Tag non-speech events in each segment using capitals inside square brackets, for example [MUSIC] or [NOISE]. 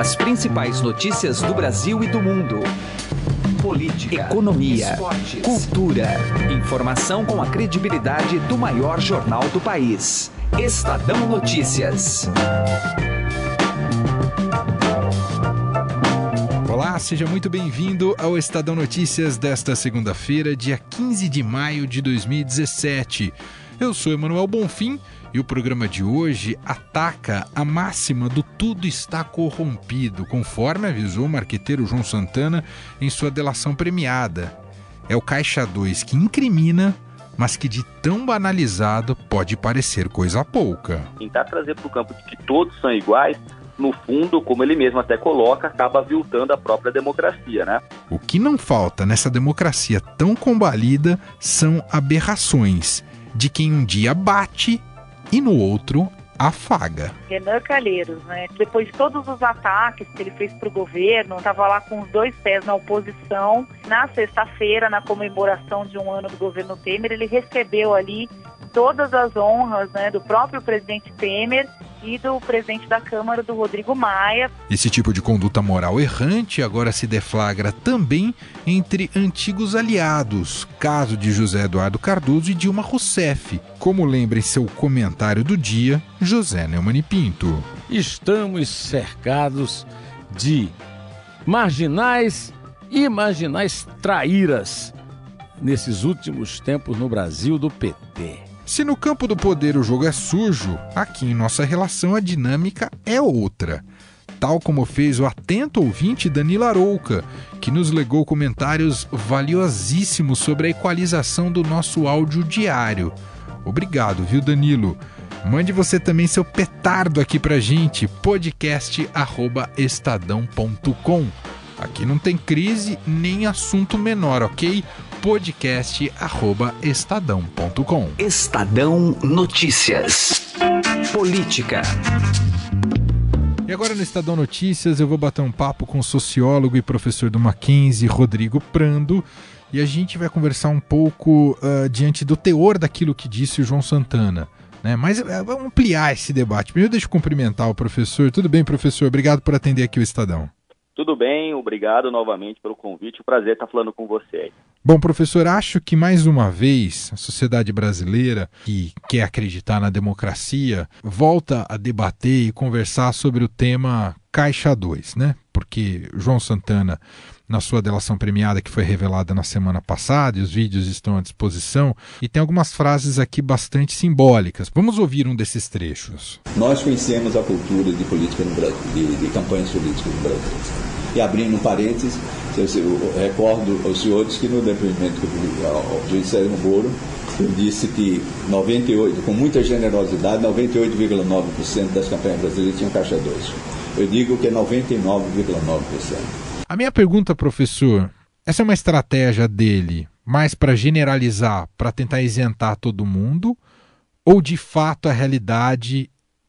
As principais notícias do Brasil e do mundo. Política, economia, esportes, cultura. Informação com a credibilidade do maior jornal do país. Estadão Notícias. Olá, seja muito bem-vindo ao Estadão Notícias desta segunda-feira, dia 15 de maio de 2017. Eu sou Emanuel Bonfim e o programa de hoje ataca a máxima do tudo está corrompido, conforme avisou o marqueteiro João Santana em sua delação premiada. É o Caixa 2 que incrimina, mas que de tão banalizado pode parecer coisa pouca. Tentar trazer para o campo de que todos são iguais no fundo, como ele mesmo até coloca, acaba aviltando a própria democracia, né? O que não falta nessa democracia tão combalida são aberrações de quem um dia bate e no outro afaga. Renan Calheiros, né? Depois de todos os ataques que ele fez para o governo, estava lá com os dois pés na oposição. Na sexta-feira, na comemoração de um ano do governo Temer, ele recebeu ali todas as honras né, do próprio presidente Temer e do presidente da Câmara, do Rodrigo Maia. Esse tipo de conduta moral errante agora se deflagra também entre antigos aliados, caso de José Eduardo Cardoso e Dilma Rousseff, como lembra em seu comentário do dia José Neumann Pinto. Estamos cercados de marginais e marginais traíras nesses últimos tempos no Brasil do PT. Se no campo do poder o jogo é sujo, aqui em nossa relação a dinâmica é outra. Tal como fez o atento ouvinte Danilo Arouca, que nos legou comentários valiosíssimos sobre a equalização do nosso áudio diário. Obrigado, viu, Danilo? Mande você também seu petardo aqui pra gente, podcast@estadão.com. Aqui não tem crise nem assunto menor, ok? podcast@estadão.com. Estadão Notícias. Política. E agora no Estadão Notícias eu vou bater um papo com o sociólogo e professor do Mackenzie, Rodrigo Prando, e a gente vai conversar um pouco uh, diante do teor daquilo que disse o João Santana. Né? Mas uh, vamos ampliar esse debate. Primeiro deixa eu cumprimentar o professor. Tudo bem, professor? Obrigado por atender aqui o Estadão. Tudo bem, obrigado novamente pelo convite. prazer estar falando com você. Bom, professor, acho que mais uma vez a sociedade brasileira, que quer acreditar na democracia, volta a debater e conversar sobre o tema Caixa 2, né? Porque João Santana, na sua delação premiada que foi revelada na semana passada, e os vídeos estão à disposição, e tem algumas frases aqui bastante simbólicas. Vamos ouvir um desses trechos. Nós conhecemos a cultura de política no Brasil, de, de campanhas políticas no Brasil. E abrindo um parênteses, eu recordo aos senhores que no depoimento que eu ao juiz Sérgio Moro, eu disse que 98, com muita generosidade, 98,9% das campanhas brasileiras tinham caixa 2. Eu digo que é 99,9%. A minha pergunta, professor, essa é uma estratégia dele mais para generalizar, para tentar isentar todo mundo, ou de fato a realidade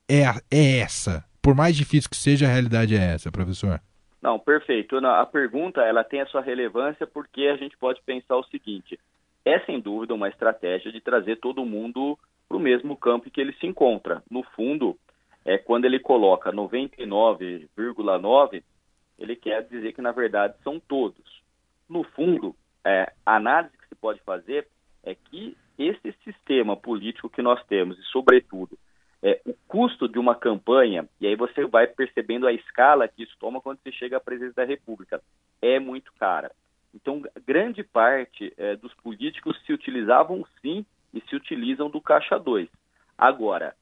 é, é essa? Por mais difícil que seja, a realidade é essa, professor? Não, perfeito. A pergunta ela tem a sua relevância porque a gente pode pensar o seguinte: é sem dúvida uma estratégia de trazer todo mundo para o mesmo campo que ele se encontra. No fundo, é quando ele coloca 99,9, ele quer dizer que na verdade são todos. No fundo, é, a análise que se pode fazer é que esse sistema político que nós temos e, sobretudo, é, o custo de uma campanha, e aí você vai percebendo a escala que isso toma quando você chega à presidência da República, é muito cara. Então, grande parte é, dos políticos se utilizavam sim e se utilizam do Caixa 2. Agora,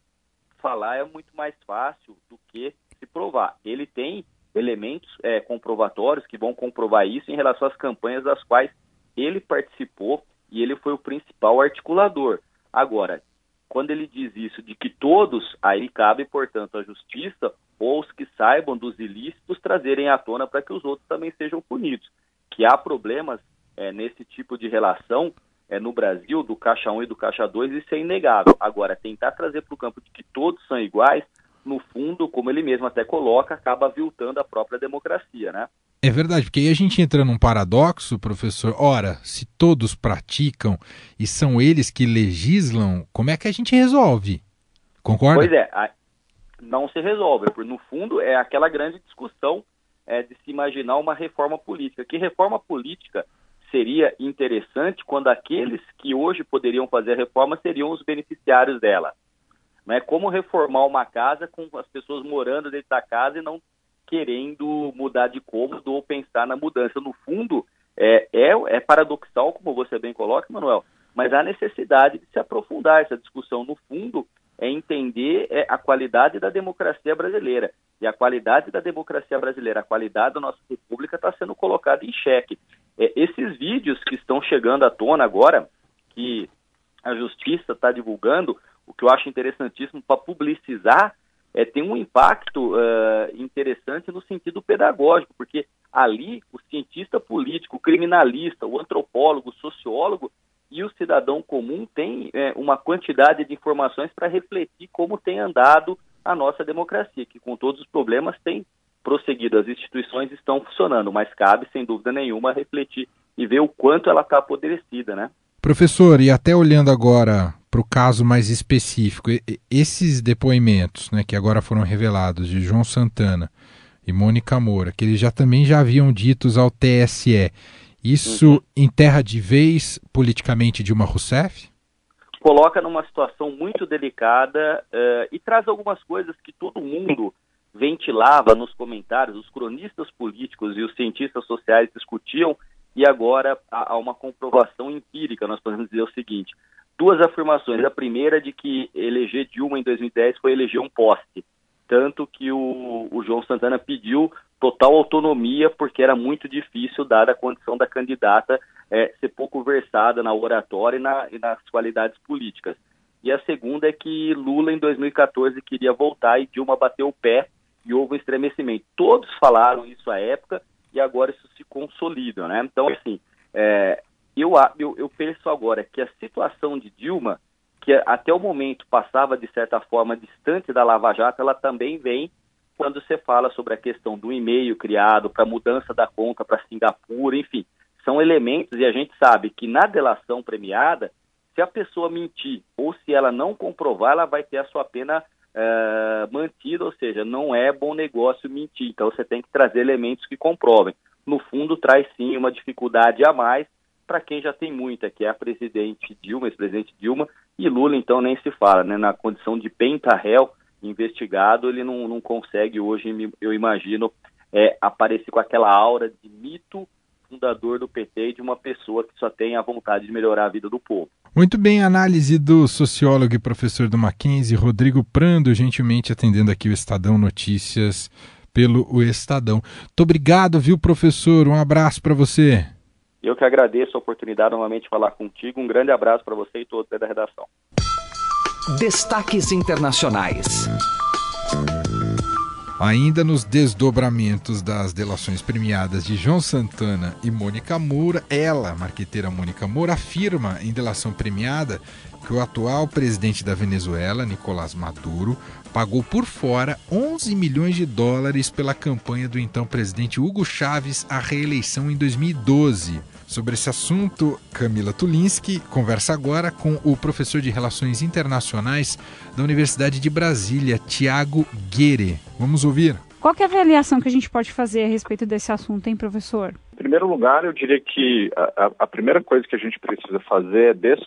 falar é muito mais fácil do que se provar. Ele tem elementos é, comprovatórios que vão comprovar isso em relação às campanhas das quais ele participou e ele foi o principal articulador. Agora, quando ele diz isso, de que todos, aí cabe, portanto, a justiça ou os que saibam dos ilícitos trazerem à tona para que os outros também sejam punidos. Que há problemas é, nesse tipo de relação é, no Brasil, do Caixa 1 e do Caixa 2, isso é inegável. Agora, tentar trazer para o campo de que todos são iguais, no fundo, como ele mesmo até coloca, acaba aviltando a própria democracia, né? É verdade, porque aí a gente entra num paradoxo, professor. Ora, se todos praticam e são eles que legislam, como é que a gente resolve? Concorda? Pois é, não se resolve. Porque, no fundo, é aquela grande discussão é, de se imaginar uma reforma política. Que reforma política seria interessante quando aqueles que hoje poderiam fazer a reforma seriam os beneficiários dela? Né? Como reformar uma casa com as pessoas morando dentro da casa e não querendo mudar de cômodo ou pensar na mudança? No fundo, é, é, é paradoxal, como você bem coloca, Manuel, mas há necessidade de se aprofundar essa discussão. No fundo, é entender é, a qualidade da democracia brasileira. E a qualidade da democracia brasileira, a qualidade da nossa república está sendo colocada em xeque. É, esses vídeos que estão chegando à tona agora, que a justiça está divulgando, o que eu acho interessantíssimo para publicizar, é, tem um impacto uh, interessante no sentido pedagógico, porque ali o cientista político, o criminalista, o antropólogo, o sociólogo e o cidadão comum tem é, uma quantidade de informações para refletir como tem andado a nossa democracia, que com todos os problemas tem prosseguido, as instituições estão funcionando, mas cabe, sem dúvida nenhuma, refletir e ver o quanto ela está apodrecida, né? Professor, e até olhando agora para o caso mais específico, esses depoimentos né, que agora foram revelados de João Santana e Mônica Moura, que eles já também já haviam ditos ao TSE, isso uhum. enterra de vez politicamente Dilma Rousseff? Coloca numa situação muito delicada uh, e traz algumas coisas que todo mundo ventilava nos comentários, os cronistas políticos e os cientistas sociais discutiam, e agora há uma comprovação empírica. Nós podemos dizer o seguinte: duas afirmações. A primeira de que eleger Dilma em 2010 foi eleger um poste, tanto que o, o João Santana pediu total autonomia, porque era muito difícil, dada a condição da candidata é, ser pouco versada na oratória e, na, e, nas qualidades políticas. E a segunda é que Lula, em 2014, queria voltar e Dilma bateu o pé e houve um estremecimento. Todos falaram isso à época e agora isso se consolida, né? Então, assim, é, eu, eu, eu penso agora que a situação de Dilma, que até o momento passava, de certa forma, distante da Lava Jato, ela também vem quando você fala sobre a questão do e-mail criado para mudança da conta para Singapura, enfim, são elementos e a gente sabe que na delação premiada, se a pessoa mentir ou se ela não comprovar, ela vai ter a sua pena uh, mantida, ou seja, não é bom negócio mentir. Então você tem que trazer elementos que comprovem. No fundo, traz sim uma dificuldade a mais para quem já tem muita, que é a presidente Dilma, ex-presidente Dilma, e Lula, então, nem se fala, né? Na condição de penta-réu, investigado, ele não, não consegue hoje, eu imagino, é, aparecer com aquela aura de mito fundador do PT e de uma pessoa que só tem a vontade de melhorar a vida do povo. Muito bem, análise do sociólogo e professor do Mackenzie, Rodrigo Prando, gentilmente atendendo aqui o Estadão Notícias pelo o Estadão. Muito obrigado, viu, professor? Um abraço para você. Eu que agradeço a oportunidade novamente de falar contigo. Um grande abraço para você e todos da redação. Destaques Internacionais. Ainda nos desdobramentos das delações premiadas de João Santana e Mônica Moura, ela, marqueteira Mônica Moura, afirma em delação premiada que o atual presidente da Venezuela, Nicolás Maduro, pagou por fora 11 milhões de dólares pela campanha do então presidente Hugo Chávez à reeleição em 2012. Sobre esse assunto, Camila Tulinski conversa agora com o professor de Relações Internacionais da Universidade de Brasília, Tiago Guerre. Vamos ouvir. Qual é a avaliação que a gente pode fazer a respeito desse assunto, hein, professor? Em primeiro lugar, eu diria que a, a primeira coisa que a gente precisa fazer é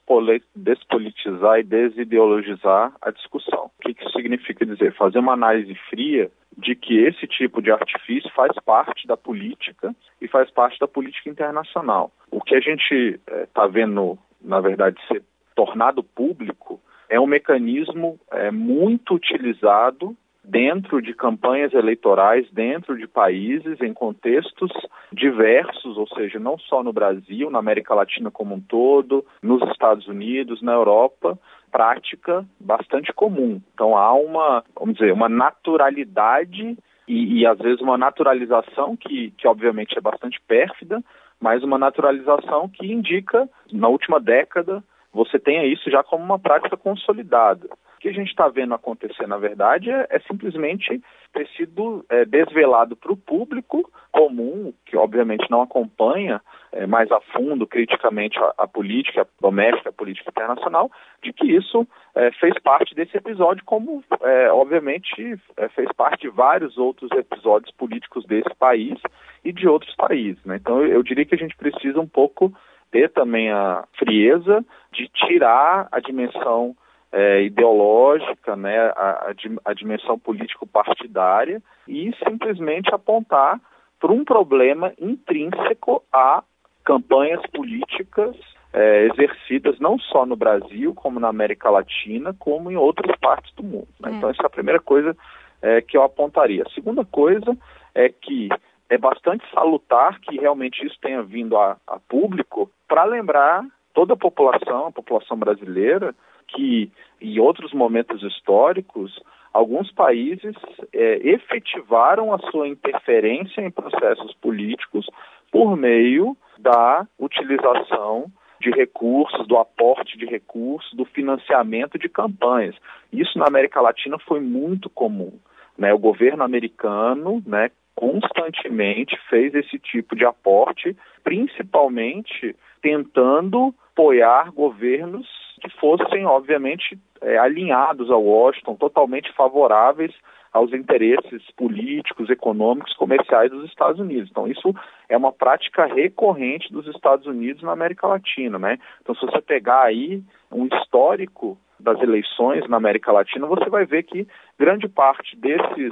despolitizar e desideologizar a discussão. O que, que isso significa dizer? Fazer uma análise fria de que esse tipo de artifício faz parte da política e faz parte da política internacional. O que a gente está é, vendo, na verdade, ser tornado público é um mecanismo é, muito utilizado dentro de campanhas eleitorais, dentro de países, em contextos diversos, ou seja, não só no Brasil, na América Latina como um todo, nos Estados Unidos, na Europa, prática bastante comum. Então há uma, vamos dizer, uma naturalidade e, e às vezes uma naturalização que, que obviamente é bastante pérfida, mas uma naturalização que indica, na última década, você tenha isso já como uma prática consolidada que a gente está vendo acontecer, na verdade, é, é simplesmente ter sido é, desvelado para o público comum, que obviamente não acompanha é, mais a fundo, criticamente, a, a, política doméstica, a política internacional, de que isso é, fez parte desse episódio, como, é, obviamente, é, fez parte de vários outros episódios políticos desse país e de outros países. Né? Então, eu, eu diria que a gente precisa um pouco ter também a frieza de tirar a dimensão é, ideológica, né, a, a, dimensão político-partidária e simplesmente apontar para um problema intrínseco a campanhas políticas é, exercidas não só no Brasil, como na América Latina, como em outras partes do mundo. Né? É. Então, essa é a primeira coisa é, que eu apontaria. A segunda coisa é que é bastante salutar que realmente isso tenha vindo a, a público para lembrar toda a população, a população brasileira, que em outros momentos históricos alguns países é, efetivaram a sua interferência em processos políticos por meio da utilização de recursos, do aporte de recursos, do financiamento de campanhas. Isso na América Latina foi muito comum. Né? O governo americano né, constantemente fez esse tipo de aporte, principalmente tentando apoiar governos que fossem, obviamente, é, alinhados ao Washington, totalmente favoráveis aos interesses políticos, econômicos, comerciais dos Estados Unidos. Então, isso é uma prática recorrente dos Estados Unidos na América Latina, né? Então, se você pegar aí um histórico das eleições na América Latina, você vai ver que grande parte desses,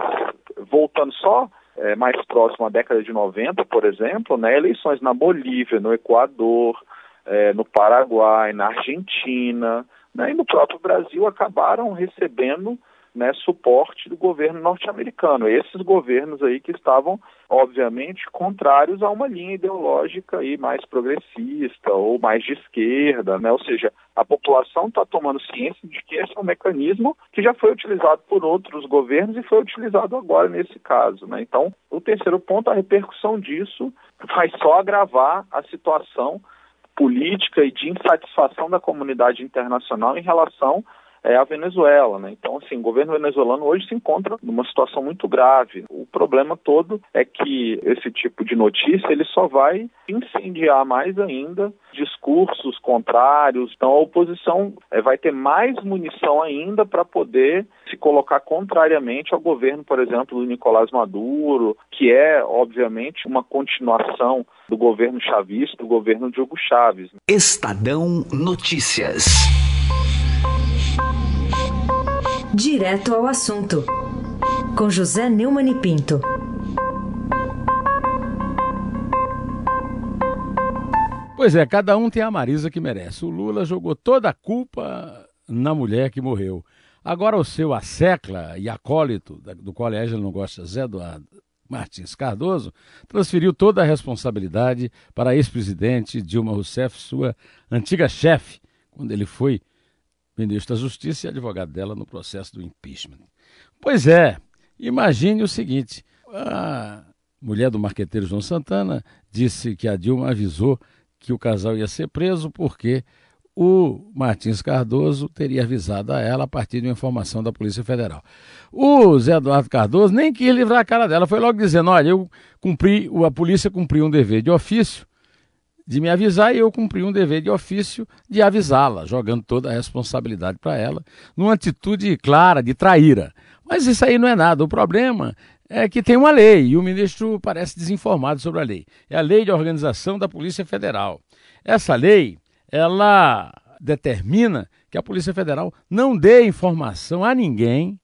voltando só é, mais próximo à década de 90, por exemplo, né, eleições na Bolívia, no Equador, é, no Paraguai, na Argentina né, e no próprio Brasil acabaram recebendo né, suporte do governo norte-americano. Esses governos aí que estavam, obviamente, contrários a uma linha ideológica aí mais progressista ou mais de esquerda, né? Ou seja, a população está tomando ciência de que esse é um mecanismo que já foi utilizado por outros governos e foi utilizado agora nesse caso, né? Então, o terceiro ponto, a repercussão disso vai só agravar a situação política e de insatisfação da comunidade internacional em relação é, à Venezuela. Né? Então, assim, o governo venezuelano hoje se encontra numa situação muito grave. O problema todo é que esse tipo de notícia ele só vai incendiar mais ainda discursos contrários. Então, a oposição é, vai ter mais munição ainda para poder se colocar contrariamente ao governo, por exemplo, do Nicolás Maduro, que é, obviamente, uma continuação do governo chavista, do governo Diogo Chaves. Estadão Notícias. Direto ao assunto, com José Neumann e Pinto. Pois é, cada um tem a Marisa que merece. O Lula jogou toda a culpa na mulher que morreu. Agora o seu assecla e acólito, do colégio ele não gosta, Zé Eduardo Martins Cardoso, transferiu toda a responsabilidade para a ex-presidente Dilma Rousseff, sua antiga chefe, quando ele foi ministro da Justiça e advogado dela no processo do impeachment. Pois é, imagine o seguinte: a mulher do marqueteiro João Santana disse que a Dilma avisou que o casal ia ser preso porque o Martins Cardoso teria avisado a ela a partir de uma informação da Polícia Federal. O Zé Eduardo Cardoso nem quis livrar a cara dela, foi logo dizendo: olha, eu cumpri, a polícia cumpriu um dever de ofício de me avisar e eu cumpri um dever de ofício de avisá-la, jogando toda a responsabilidade para ela, numa atitude clara de traíra. Mas isso aí não é nada. O problema é que tem uma lei e o ministro parece desinformado sobre a lei. É a Lei de Organização da Polícia Federal. Essa lei, ela determina que a Polícia Federal não dê informação a ninguém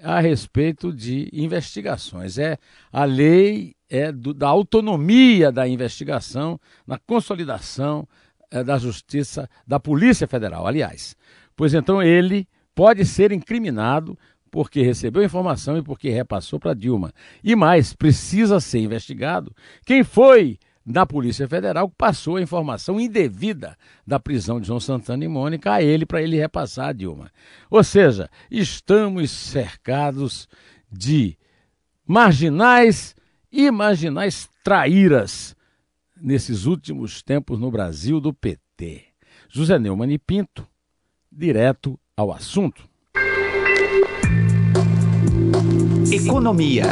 a respeito de investigações. É a lei é do, da autonomia da investigação, na consolidação é, da justiça, da Polícia Federal, aliás. Pois então ele pode ser incriminado porque recebeu informação e porque repassou para Dilma. E mais, precisa ser investigado quem foi da Polícia Federal que passou a informação indevida da prisão de João Santana e Mônica a ele para ele repassar a Dilma. Ou seja, estamos cercados de marginais Imaginais traíras nesses últimos tempos no Brasil do PT. José Neumann e Pinto, direto ao assunto. Economia.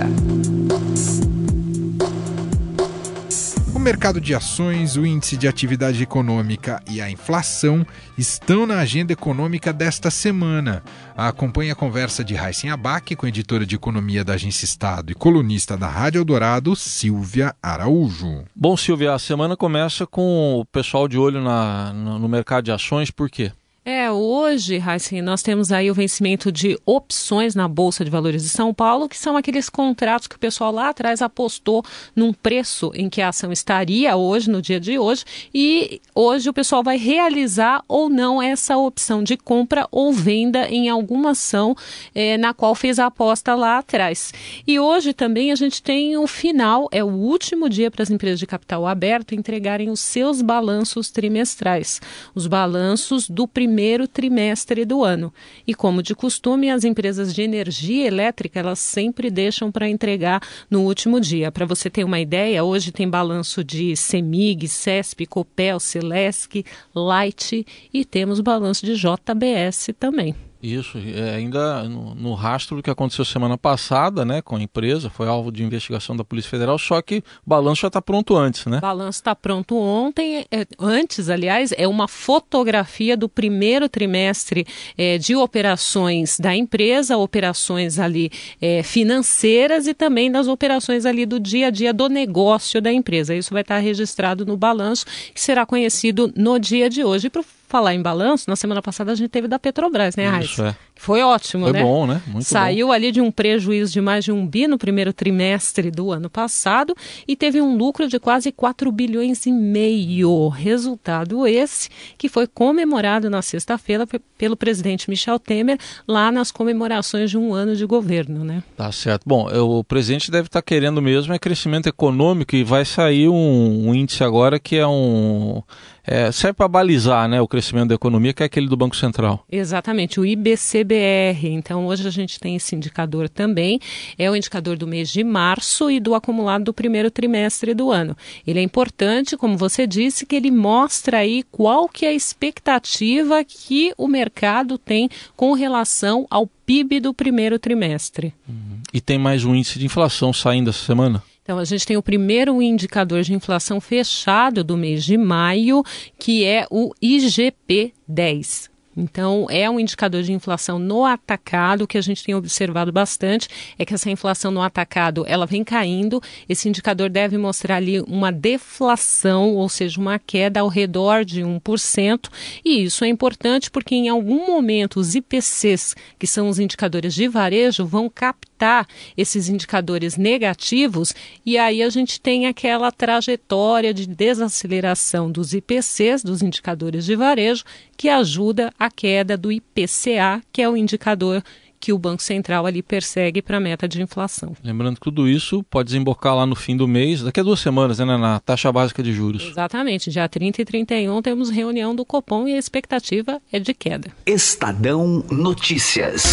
O mercado de ações, o índice de atividade econômica e a inflação estão na agenda econômica desta semana. Acompanhe a conversa de Raíssen Abac com a editora de economia da Agência Estado e colunista da Rádio Eldorado, Silvia Araújo. Bom, Silvia, a semana começa com o pessoal de olho na, no mercado de ações, por quê? É, hoje, Heisen, nós temos aí o vencimento de opções na Bolsa de Valores de São Paulo, que são aqueles contratos que o pessoal lá atrás apostou num preço em que a ação estaria hoje, no dia de hoje, e hoje o pessoal vai realizar ou não essa opção de compra ou venda em alguma ação é, na qual fez a aposta lá atrás. E hoje também a gente tem o final, é o último dia para as empresas de capital aberto entregarem os seus balanços trimestrais, os balanços do primeiro primeiro trimestre do ano. E como de costume, as empresas de energia elétrica, elas sempre deixam para entregar no último dia. Para você ter uma ideia, hoje tem balanço de CEMIG, CESP, Copel, Celesc, Light e temos balanço de JBS também. Isso, é, ainda no, no, rastro do que aconteceu semana passada, né, com a empresa, foi alvo de investigação da Polícia Federal, só que o balanço já está pronto antes, né? O balanço está pronto ontem, é, antes, aliás, é uma fotografia do primeiro trimestre é, de operações da empresa, operações ali é, financeiras e também das operações ali do dia a dia do negócio da empresa. Isso vai estar registrado no balanço, que será conhecido no dia de hoje. Para falar em balanço, na semana passada a gente teve da Petrobras, né, Raiz? Isso, é. Foi ótimo, Foi né? bom, né? Muito Saiu bom. ali de um prejuízo de mais de um bi no primeiro trimestre do ano passado e teve um lucro de quase 4 bilhões e meio. Resultado esse que foi comemorado na sexta-feira pelo presidente Michel Temer lá nas comemorações de um ano de governo, né? Tá certo. Bom, o presidente deve estar querendo mesmo é crescimento econômico e vai sair um, um índice agora que é um é, serve para balizar né, o crescimento da economia, que é aquele do Banco Central. Exatamente, o IBCBR. Então, hoje a gente tem esse indicador também. É o indicador do mês de março e do acumulado do primeiro trimestre do ano. Ele é importante, como você disse, que ele mostra aí qual que é a expectativa que o mercado tem com relação ao PIB do primeiro trimestre. Uhum. E tem mais um índice de inflação saindo essa semana? Então, a gente tem o primeiro indicador de inflação fechado do mês de maio, que é o IGP 10. Então, é um indicador de inflação no atacado que a gente tem observado bastante, é que essa inflação no atacado, ela vem caindo, esse indicador deve mostrar ali uma deflação, ou seja, uma queda ao redor de 1%, e isso é importante porque em algum momento os IPCs, que são os indicadores de varejo, vão captar esses indicadores negativos, e aí a gente tem aquela trajetória de desaceleração dos IPCs, dos indicadores de varejo, que ajuda a queda do IPCA, que é o indicador que o Banco Central ali persegue para a meta de inflação. Lembrando que tudo isso pode desembocar lá no fim do mês, daqui a duas semanas, né, na taxa básica de juros. Exatamente, dia 30 e 31 temos reunião do Copom e a expectativa é de queda. Estadão Notícias.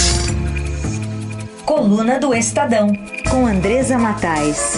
Coluna do Estadão, com Andresa Matais.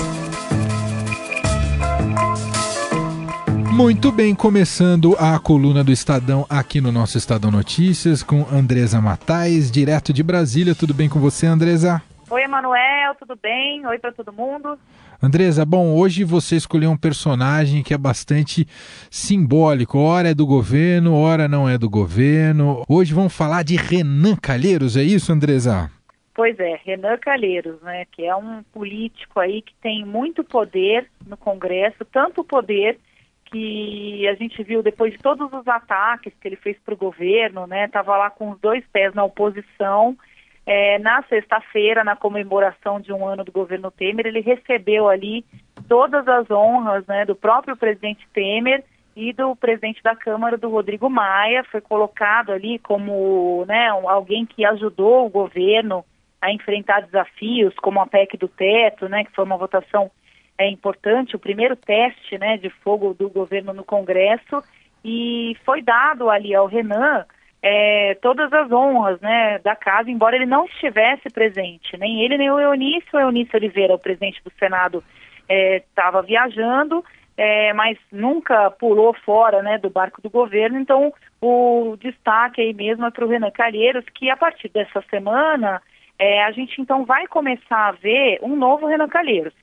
Muito bem, começando a coluna do Estadão aqui no nosso Estadão Notícias com Andresa Matais, direto de Brasília. Tudo bem com você, Andresa? Oi, Emanuel, tudo bem? Oi para todo mundo. Andresa, bom, hoje você escolheu um personagem que é bastante simbólico. Ora é do governo, ora não é do governo. Hoje vamos falar de Renan Calheiros, é isso, Andresa? Pois é, Renan Calheiros, né, que é um político aí que tem muito poder no Congresso, tanto poder que a gente viu depois de todos os ataques que ele fez para o governo, né? Estava lá com os dois pés na oposição. É, na sexta-feira, na comemoração de um ano do governo Temer, ele recebeu ali todas as honras né, do próprio presidente Temer e do presidente da Câmara, do Rodrigo Maia. Foi colocado ali como né, alguém que ajudou o governo a enfrentar desafios, como a PEC do teto, né, que foi uma votação é importante, o primeiro teste né, de fogo do governo no Congresso, e foi dado ali ao Renan é, todas as honras né, da casa, embora ele não estivesse presente, nem ele nem o Eunício, o Eunício Oliveira, o presidente do Senado, estava é, viajando, é, mas nunca pulou fora né, do barco do governo, então o destaque aí mesmo é para o Renan Calheiros, que a partir dessa semana é, a gente então vai começar a ver um novo Renan Calheiros,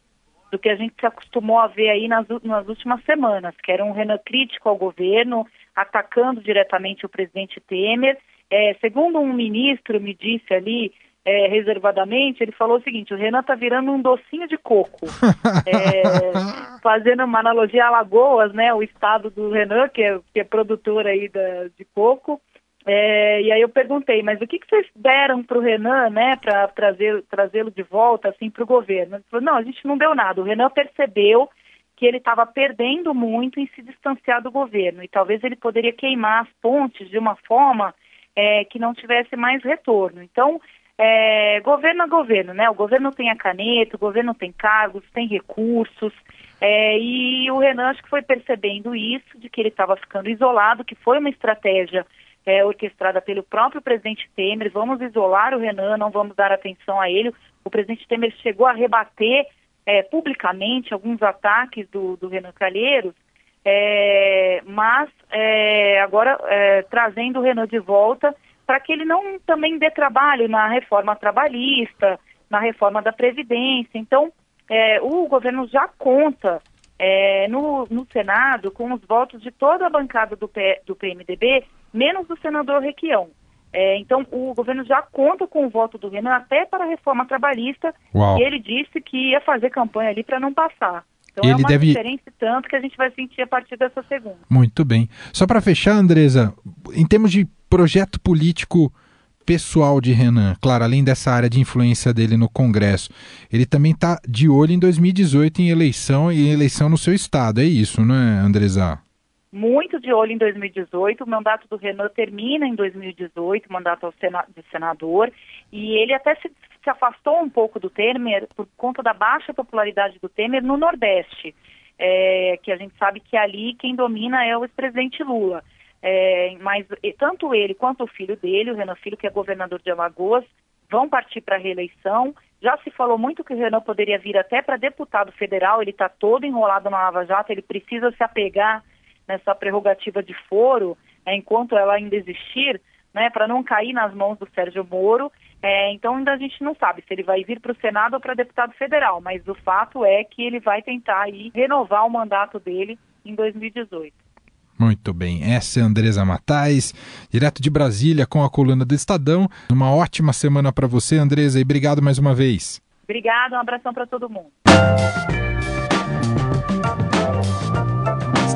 do que a gente se acostumou a ver aí nas, nas últimas semanas, que era um Renan crítico ao governo, atacando diretamente o presidente Temer. É, segundo um ministro me disse ali, é, reservadamente, ele falou o seguinte: o Renan tá virando um docinho de coco. é, [LAUGHS] fazendo uma analogia a Alagoas, né? O estado do Renan, que é, que é produtor aí da, de coco. É, e aí eu perguntei, mas o que, que vocês deram para o Renan, né, para trazer, trazê-lo de volta, assim, para o governo? Ele falou, não, a gente não deu nada. O Renan percebeu que ele estava perdendo muito em se distanciar do governo e talvez ele poderia queimar as pontes de uma forma é, que não tivesse mais retorno. Então, é, governo a governo, né? O governo tem a caneta, o governo tem cargos, tem recursos, é, e o Renan acho que foi percebendo isso, de que ele estava ficando isolado, que foi uma estratégia é, orquestrada pelo próprio presidente Temer, vamos isolar o Renan, não vamos dar atenção a ele. O presidente Temer chegou a rebater é, publicamente alguns ataques do, do Renan Calheiros, é, mas é, agora é, trazendo o Renan de volta para que ele não também dê trabalho na reforma trabalhista, na reforma da Previdência. Então, é, o governo já conta é, no, no, Senado com os votos de toda a bancada do, P, do PMDB, menos do senador Requião. É, então, o governo já conta com o voto do Renan até para a reforma trabalhista, Uau. e ele disse que ia fazer campanha ali para não passar. Então ele é uma deve... diferença tanto que a gente vai sentir a partir dessa segunda. Muito bem. Só para fechar, Andresa, em termos de projeto político pessoal de Renan, claro, além dessa área de influência dele no Congresso, ele também está de olho em 2018 em eleição e eleição no seu estado, é isso, não é, Andresa? Muito de olho em 2018, o mandato do Renan termina em 2018, o mandato de senador, e ele até se, se afastou um pouco do Temer por conta da baixa popularidade do Temer no Nordeste, é, que a gente sabe que ali quem domina é o ex-presidente Lula. É, mas tanto ele quanto o filho dele, o Renan Filho, que é governador de Alagoas, vão partir para a reeleição. Já se falou muito que o Renan poderia vir até para deputado federal, ele está todo enrolado na Lava Jato, ele precisa se apegar nessa prerrogativa de foro, é, enquanto ela ainda existir, né, para não cair nas mãos do Sérgio Moro. É, então ainda a gente não sabe se ele vai vir para o Senado ou para deputado federal, mas o fato é que ele vai tentar aí renovar o mandato dele em 2018. Muito bem, essa é a Andresa Matais, direto de Brasília com a coluna do Estadão. Uma ótima semana para você, Andresa, e obrigado mais uma vez. Obrigada, um abração para todo mundo.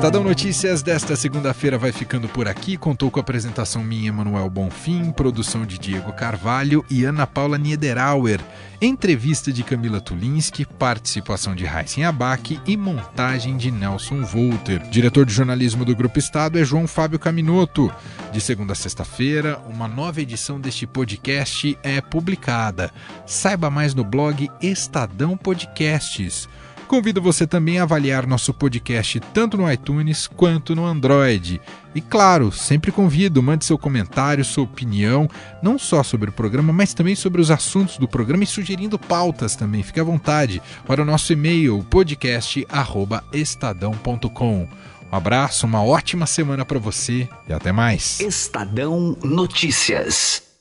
Estadão Notícias desta segunda-feira vai ficando por aqui. Contou com a apresentação minha, Manuel Bonfim, produção de Diego Carvalho e Ana Paula Niederauer, entrevista de Camila Tulinski, participação de Heisen Abac e montagem de Nelson Volter. Diretor de jornalismo do Grupo Estado é João Fábio Caminoto. De segunda a sexta-feira, uma nova edição deste podcast é publicada. Saiba mais no blog Estadão Podcasts. Convido você também a avaliar nosso podcast tanto no iTunes quanto no Android. E claro, sempre convido, mande seu comentário, sua opinião, não só sobre o programa, mas também sobre os assuntos do programa e sugerindo pautas também. Fique à vontade para o nosso e-mail podcast@estadão.com. Um abraço, uma ótima semana para você e até mais. Estadão Notícias.